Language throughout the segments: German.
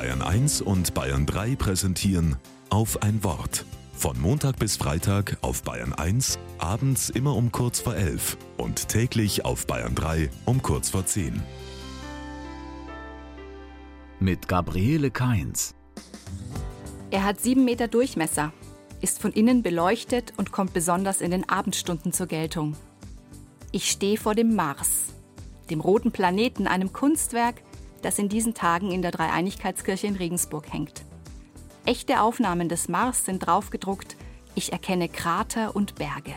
Bayern 1 und Bayern 3 präsentieren auf ein Wort. Von Montag bis Freitag auf Bayern 1, abends immer um kurz vor 11 und täglich auf Bayern 3 um kurz vor 10. Mit Gabriele Kainz. Er hat sieben Meter Durchmesser, ist von innen beleuchtet und kommt besonders in den Abendstunden zur Geltung. Ich stehe vor dem Mars, dem roten Planeten, einem Kunstwerk, das in diesen Tagen in der Dreieinigkeitskirche in Regensburg hängt. Echte Aufnahmen des Mars sind draufgedruckt. Ich erkenne Krater und Berge.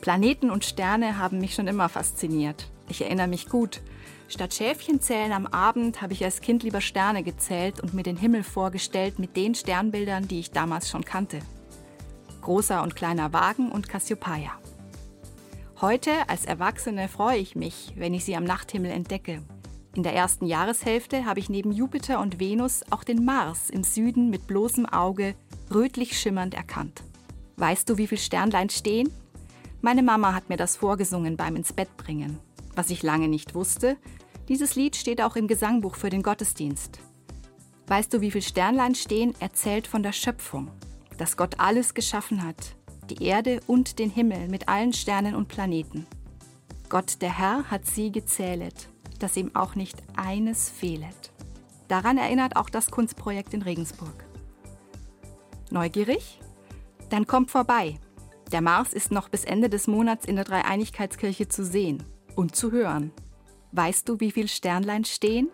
Planeten und Sterne haben mich schon immer fasziniert. Ich erinnere mich gut. Statt Schäfchen zählen am Abend habe ich als Kind lieber Sterne gezählt und mir den Himmel vorgestellt mit den Sternbildern, die ich damals schon kannte. Großer und kleiner Wagen und Cassiopeia. Heute als Erwachsene freue ich mich, wenn ich sie am Nachthimmel entdecke in der ersten Jahreshälfte habe ich neben Jupiter und Venus auch den Mars im Süden mit bloßem Auge rötlich schimmernd erkannt. Weißt du, wie viele Sternlein stehen? Meine Mama hat mir das vorgesungen beim ins Bett bringen. Was ich lange nicht wusste, dieses Lied steht auch im Gesangbuch für den Gottesdienst. Weißt du, wie viele Sternlein stehen, erzählt von der Schöpfung, dass Gott alles geschaffen hat, die Erde und den Himmel mit allen Sternen und Planeten. Gott der Herr hat sie gezählet dass ihm auch nicht eines fehlet. Daran erinnert auch das Kunstprojekt in Regensburg. Neugierig? Dann kommt vorbei. Der Mars ist noch bis Ende des Monats in der Dreieinigkeitskirche zu sehen und zu hören. Weißt du, wie viel Sternlein stehen?